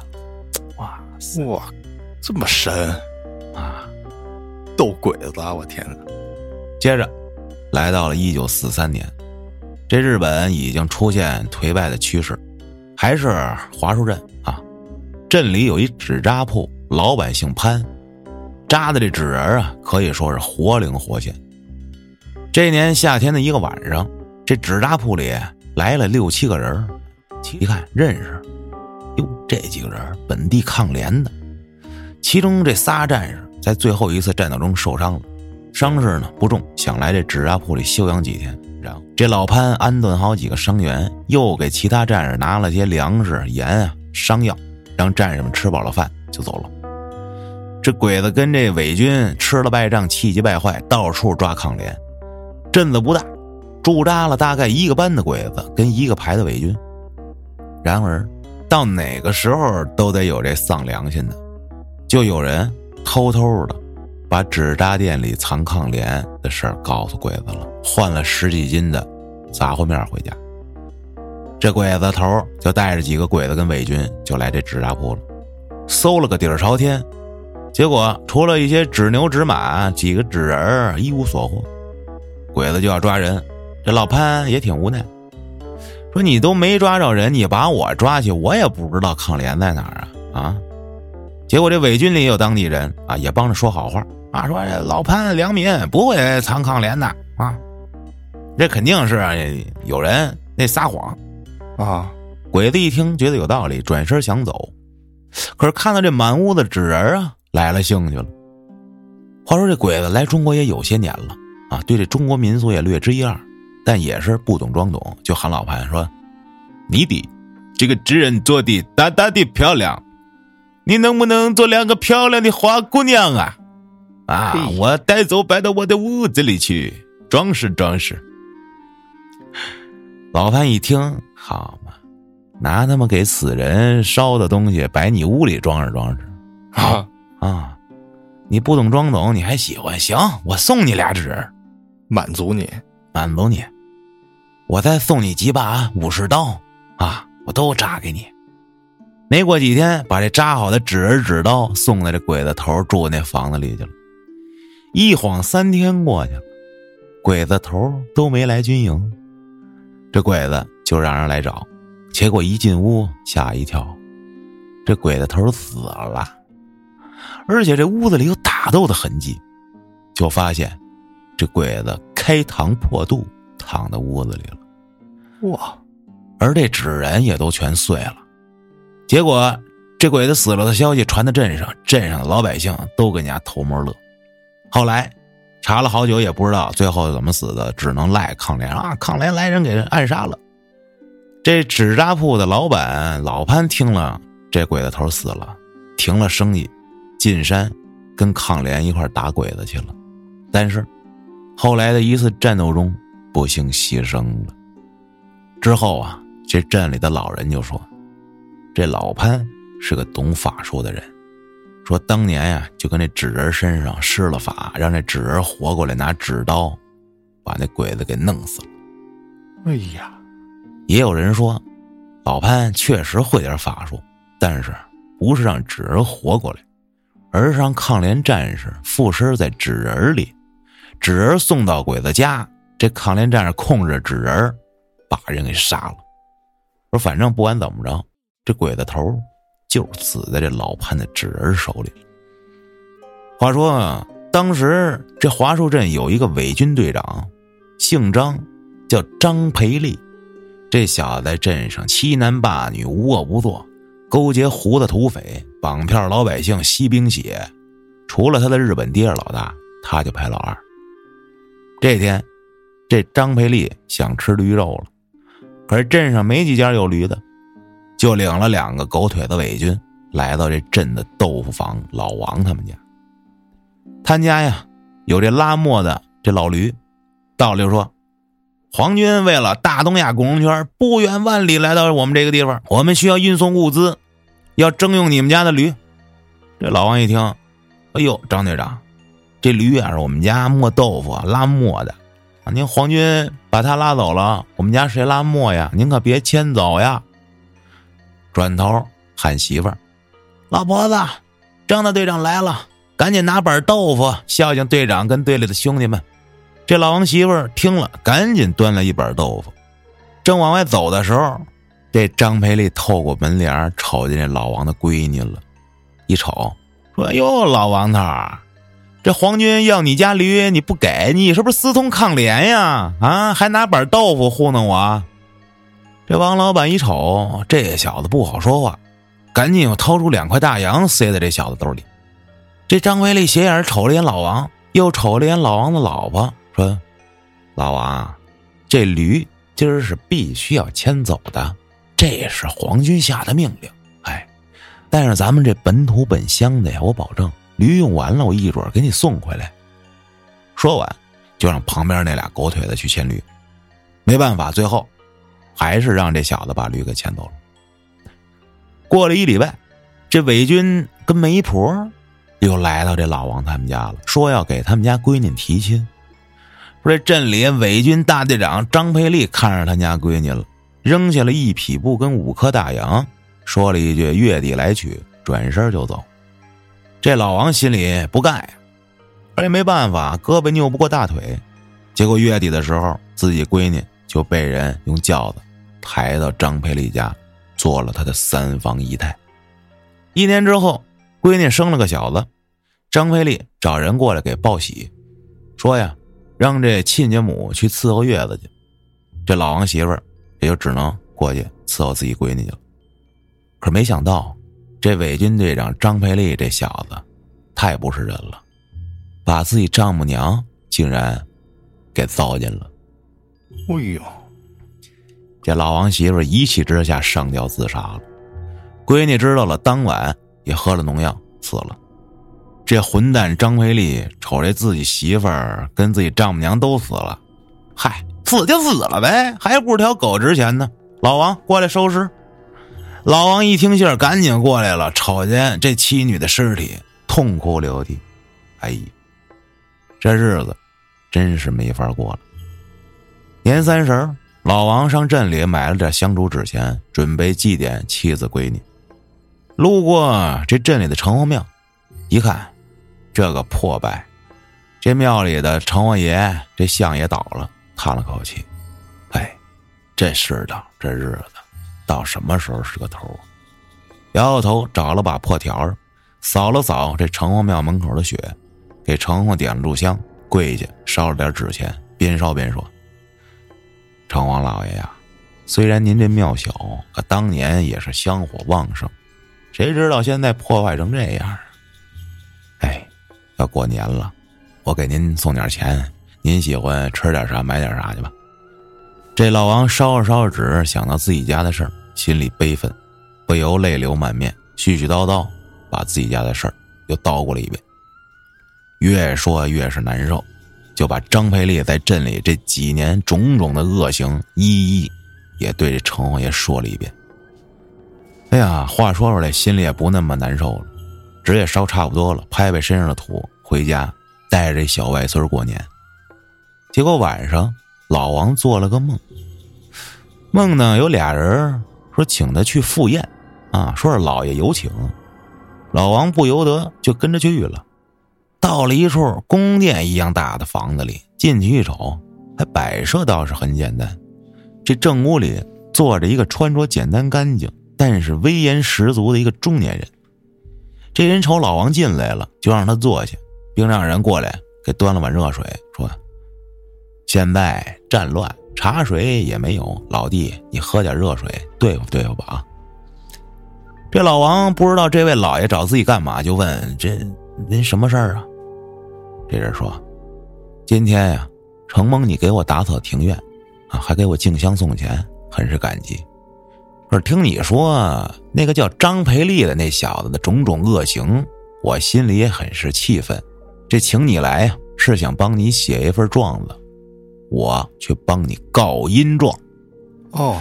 哇哇，这么神啊！斗鬼子！我天哪！接着，来到了一九四三年。这日本已经出现颓败的趋势，还是华树镇啊？镇里有一纸扎铺，老板姓潘，扎的这纸人啊，可以说是活灵活现。这年夏天的一个晚上，这纸扎铺里来了六七个人，一看认识，哟，这几个人本地抗联的，其中这仨战士在最后一次战斗中受伤了，伤势呢不重，想来这纸扎铺里休养几天。这老潘安顿好几个伤员，又给其他战士拿了些粮食、盐啊、伤药，让战士们吃饱了饭就走了。这鬼子跟这伪军吃了败仗，气急败坏，到处抓抗联。镇子不大，驻扎了大概一个班的鬼子跟一个排的伪军。然而，到哪个时候都得有这丧良心的，就有人偷偷的。把纸扎店里藏抗联的事儿告诉鬼子了，换了十几斤的杂货面回家。这鬼子头就带着几个鬼子跟伪军就来这纸扎铺了，搜了个底儿朝天，结果除了一些纸牛纸马、几个纸人一无所获。鬼子就要抓人，这老潘也挺无奈，说你都没抓着人，你把我抓去，我也不知道抗联在哪儿啊啊！结果这伪军里有当地人啊，也帮着说好话啊，说这老潘良民，不会藏抗联的啊。这肯定是有人那撒谎啊！鬼子一听觉得有道理，转身想走，可是看到这满屋子纸人啊，来了兴趣了。话说这鬼子来中国也有些年了啊，对这中国民俗也略知一二，但也是不懂装懂，就喊老潘说：“你的这个纸人做的大大的漂亮。”你能不能做两个漂亮的花姑娘啊？啊，我带走摆到我的屋子里去装饰装饰。老潘一听，好嘛，拿他妈给死人烧的东西摆你屋里装饰装饰，啊啊！你不懂装懂，你还喜欢？行，我送你俩纸，满足你，满足你。我再送你几把武士刀啊，我都扎给你。没过几天，把这扎好的纸人纸刀送在这鬼子头住那房子里去了。一晃三天过去了，鬼子头都没来军营，这鬼子就让人来找。结果一进屋，吓一跳，这鬼子头死了，而且这屋子里有打斗的痕迹，就发现这鬼子开膛破肚躺在屋子里了。哇！而这纸人也都全碎了。结果，这鬼子死了的消息传到镇上，镇上的老百姓都跟家偷摸乐。后来查了好久，也不知道最后怎么死的，只能赖抗联啊！抗联来人给人暗杀了。这纸扎铺的老板老潘听了这鬼子头死了，停了生意，进山跟抗联一块打鬼子去了。但是后来的一次战斗中，不幸牺牲了。之后啊，这镇里的老人就说。这老潘是个懂法术的人，说当年呀，就跟那纸人身上施了法，让那纸人活过来，拿纸刀把那鬼子给弄死了。哎呀，也有人说，老潘确实会点法术，但是不是让纸人活过来，而是让抗联战士附身在纸人里，纸人送到鬼子家，这抗联战士控制纸人，把人给杀了。说反正不管怎么着。这鬼子头就死在这老潘的纸人手里。话说，当时这华树镇有一个伪军队长，姓张，叫张培利。这小子在镇上欺男霸女，无恶不作，勾结胡子土匪，绑票老百姓，吸兵血。除了他的日本爹是老大，他就排老二。这天，这张培利想吃驴肉了，可是镇上没几家有驴的。就领了两个狗腿子伪军，来到这镇的豆腐坊老王他们家。他家呀有这拉磨的这老驴，道理说，皇军为了大东亚共荣圈，不远万里来到我们这个地方，我们需要运送物资，要征用你们家的驴。这老王一听，哎呦，张队长，这驴啊是我们家磨豆腐拉磨的，啊，您皇军把他拉走了，我们家谁拉磨呀？您可别牵走呀。转头喊媳妇儿：“老婆子，张大队长来了，赶紧拿板豆腐孝敬队长跟队里的兄弟们。”这老王媳妇儿听了，赶紧端了一板豆腐。正往外走的时候，这张培利透过门帘瞅见这老王的闺女了，一瞅说：“哟，老王头，这皇军要你家驴，你不给，你是不是私通抗联呀？啊，还拿板豆腐糊弄我？”这王老板一瞅，这小子不好说话，赶紧又掏出两块大洋塞在这小子兜里。这张维利斜眼瞅了眼老王，又瞅了眼老王的老婆，说：“老王，这驴今儿是必须要牵走的，这是皇军下的命令。哎，但是咱们这本土本乡的呀，我保证驴用完了，我一准给你送回来。”说完，就让旁边那俩狗腿子去牵驴。没办法，最后。还是让这小子把驴给牵走了。过了一礼拜，这伪军跟媒婆又来到这老王他们家了，说要给他们家闺女提亲。说这镇里伪军大队长张佩利看上他家闺女了，扔下了一匹布跟五颗大洋，说了一句“月底来取”，转身就走。这老王心里不干呀，而且没办法，胳膊拗不过大腿，结果月底的时候，自己闺女就被人用轿子抬到张培丽家，做了他的三房姨太。一年之后，闺女生了个小子，张培丽找人过来给报喜，说呀，让这亲家母去伺候月子去。这老王媳妇儿也就只能过去伺候自己闺女去了。可没想到，这伪军队长张培丽这小子太不是人了，把自己丈母娘竟然给糟践了。哎呦，这老王媳妇一气之下上吊自杀了。闺女知道了，当晚也喝了农药死了。这混蛋张培丽瞅着自己媳妇儿跟自己丈母娘都死了，嗨，死就死了呗，还不如条狗值钱呢。老王过来收尸。老王一听信儿，赶紧过来了，瞅见这妻女的尸体，痛哭流涕。哎呀，这日子真是没法过了。年三十老王上镇里买了点香烛纸钱，准备祭奠妻子闺女。路过这镇里的城隍庙，一看，这个破败，这庙里的城隍爷这像也倒了，叹了口气：“哎，这世道，这日子。”到什么时候是个头？摇摇头，找了把破条扫了扫这城隍庙门口的雪，给城隍点了炷香，跪下烧了点纸钱，边烧边说：“城隍老爷呀，虽然您这庙小，可当年也是香火旺盛，谁知道现在破坏成这样？哎，要过年了，我给您送点钱，您喜欢吃点啥买点啥去吧。”这老王烧着烧着纸，想到自己家的事儿，心里悲愤，不由泪流满面，絮絮叨叨把自己家的事儿又叨咕了一遍。越说越是难受，就把张培丽在镇里这几年种种的恶行一一也对这城隍爷说了一遍。哎呀，话说出来心里也不那么难受了，纸也烧差不多了，拍拍身上的土，回家带着小外孙过年。结果晚上。老王做了个梦，梦呢有俩人说请他去赴宴，啊，说是老爷有请，老王不由得就跟着去了。到了一处宫殿一样大的房子里，进去一瞅，还摆设倒是很简单。这正屋里坐着一个穿着简单干净，但是威严十足的一个中年人。这人瞅老王进来了，就让他坐下，并让人过来给端了碗热水，说。现在战乱，茶水也没有。老弟，你喝点热水对付对付吧啊！这老王不知道这位老爷找自己干嘛，就问：“这您什么事儿啊？”这人说：“今天呀，承蒙你给我打扫庭院，啊，还给我敬香送钱，很是感激。可是听你说那个叫张培利的那小子的种种恶行，我心里也很是气愤。这请你来呀，是想帮你写一份状子。”我去帮你告阴状，哦，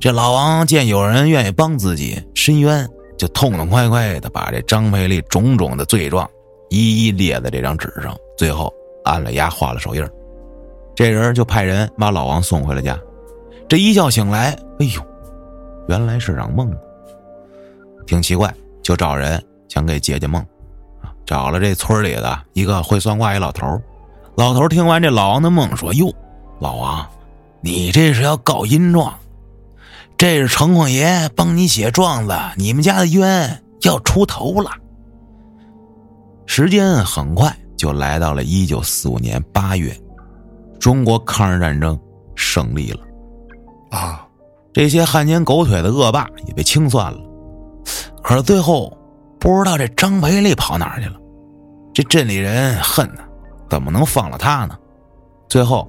这老王见有人愿意帮自己申冤，就痛痛快快的把这张培利种种的罪状一一列在这张纸上，最后按了押，画了手印这人就派人把老王送回了家。这一觉醒来，哎呦，原来是场梦，挺奇怪，就找人想给解解梦，找了这村里的一个会算卦一老头老头听完这老王的梦，说：“哟，老王，你这是要告阴状？这是城隍爷帮你写状子，你们家的冤要出头了。”时间很快就来到了一九四五年八月，中国抗日战争胜利了，啊，这些汉奸狗腿的恶霸也被清算了。可是最后，不知道这张培丽跑哪儿去了，这镇里人恨呐。怎么能放了他呢？最后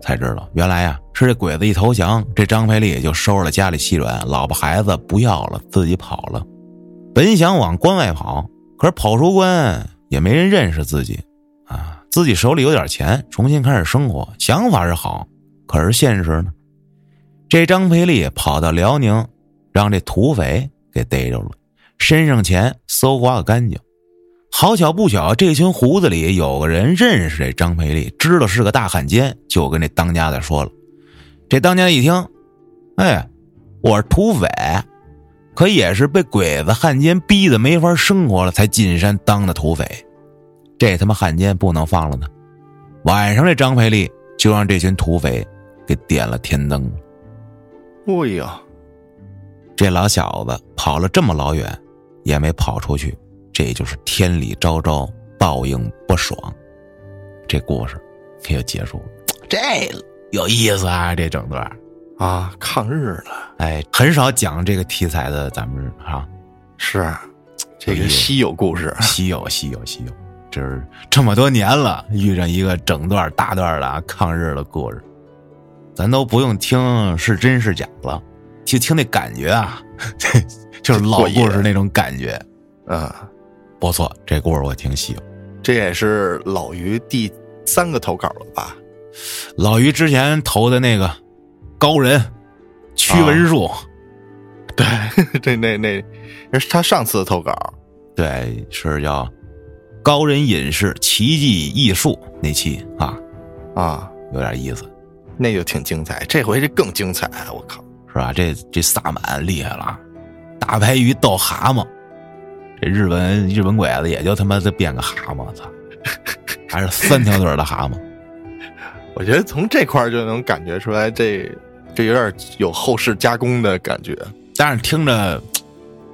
才知道，原来呀是这鬼子一投降，这张培丽就收拾了家里细软，老婆孩子不要了，自己跑了。本想往关外跑，可是跑出关也没人认识自己啊。自己手里有点钱，重新开始生活，想法是好，可是现实呢？这张培利跑到辽宁，让这土匪给逮着了，身上钱搜刮个干净。好巧不巧，这群胡子里有个人认识这张培利，知道是个大汉奸，就跟这当家的说了。这当家一听，哎，我是土匪，可也是被鬼子汉奸逼得没法生活了，才进山当的土匪。这他妈汉奸不能放了呢，晚上这张培利就让这群土匪给点了天灯。哎呀，这老小子跑了这么老远，也没跑出去，这就是天理昭昭，报应不爽。这故事也就结束了。这有意思啊！这整段啊，抗日了，哎，很少讲这个题材的，咱们啊，是这个稀有故事，稀有，稀有，稀有。这是这么多年了，遇上一个整段大段的抗日的故事，咱都不用听是真是假了，就听那感觉啊，就是老故事那种感觉，嗯，不错，这故事我挺喜欢。这也是老于第三个投稿了吧？老于之前投的那个高人屈文术，对，这那那那是他上次的投稿，对，是叫高人隐士奇迹艺术那期啊啊，有点意思，那就挺精彩。这回这更精彩，我靠，是吧？这这萨满厉害了，大白鱼斗蛤蟆，这日本日本鬼子也就他妈的变个蛤蟆，操，还是三条腿的蛤蟆。我觉得从这块就能感觉出来，这这有点有后世加工的感觉，但是听着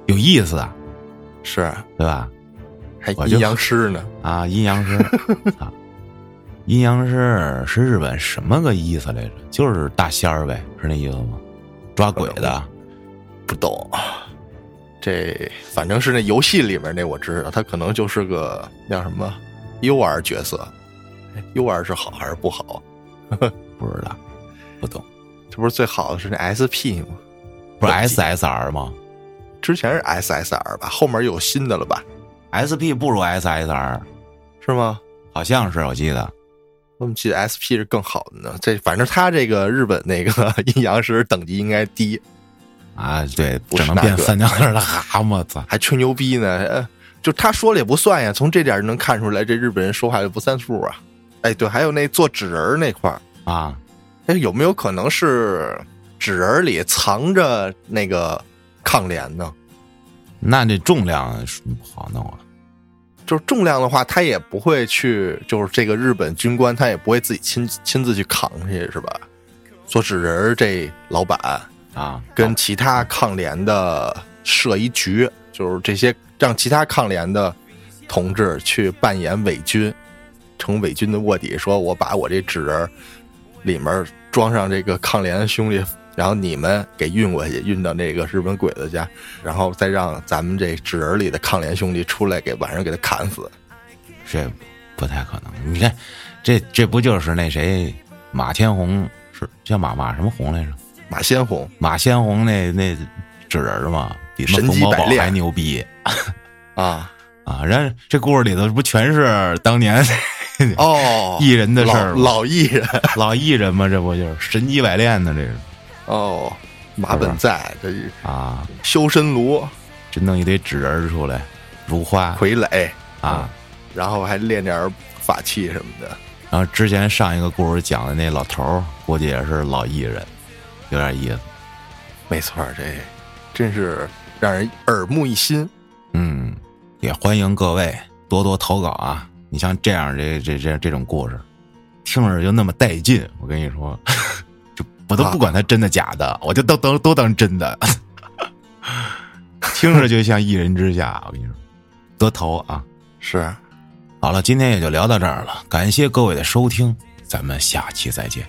有意思啊，是对吧？还阴阳师呢啊，阴阳师 啊，阴阳师是日本什么个意思来着？就是大仙儿呗，是那意思吗？抓鬼的，不懂。这反正是那游戏里面那我知道，他可能就是个叫什么 UR 角色，UR 是好还是不好？不知道，不懂。这不是最好的是那 SP 吗？不是 SSR 吗？之前是 SSR 吧，后面有新的了吧？SP 不如 SSR，是吗？好像是，我记得。我们记得 SP 是更好的呢。这反正他这个日本那个 阴阳师等级应该低啊。对，只能变三条腿的蛤蟆，操，还吹牛逼呢。就他说了也不算呀，从这点能看出来，这日本人说话就不算数啊。哎，对，还有那做纸人那块儿啊，哎，有没有可能是纸人里藏着那个抗联呢？那这重量是不好弄啊。就是重量的话，他也不会去，就是这个日本军官他也不会自己亲亲自去扛去，是吧？做纸人这老板啊，跟其他抗联的设一局，就是这些让其他抗联的同志去扮演伪军。成伪军的卧底，说我把我这纸人里面装上这个抗联兄弟，然后你们给运过去，运到那个日本鬼子家，然后再让咱们这纸人里的抗联兄弟出来，给晚上给他砍死。这不太可能。你看，这这不就是那谁马天红是叫马马什么红来着？马先红，马先红那那纸人嘛，比神机百炼还牛逼啊 啊！人这故事里头不全是当年。哦，艺人的事儿，老艺人，老艺人嘛，这不就是神机百炼的这是？哦，马本在这啊，修身炉，这弄一堆纸人出来，如花傀儡啊，然后还练点法器什么的。然后之前上一个故事讲的那老头儿，估计也是老艺人，有点意思。没错，这真是让人耳目一新。嗯，也欢迎各位多多投稿啊。你像这样这这这这种故事，听着就那么带劲。我跟你说，就我都不管它真的假的，我就都都都当真的，听着就像一人之下。我跟你说，多投啊！是，好了，今天也就聊到这儿了，感谢各位的收听，咱们下期再见。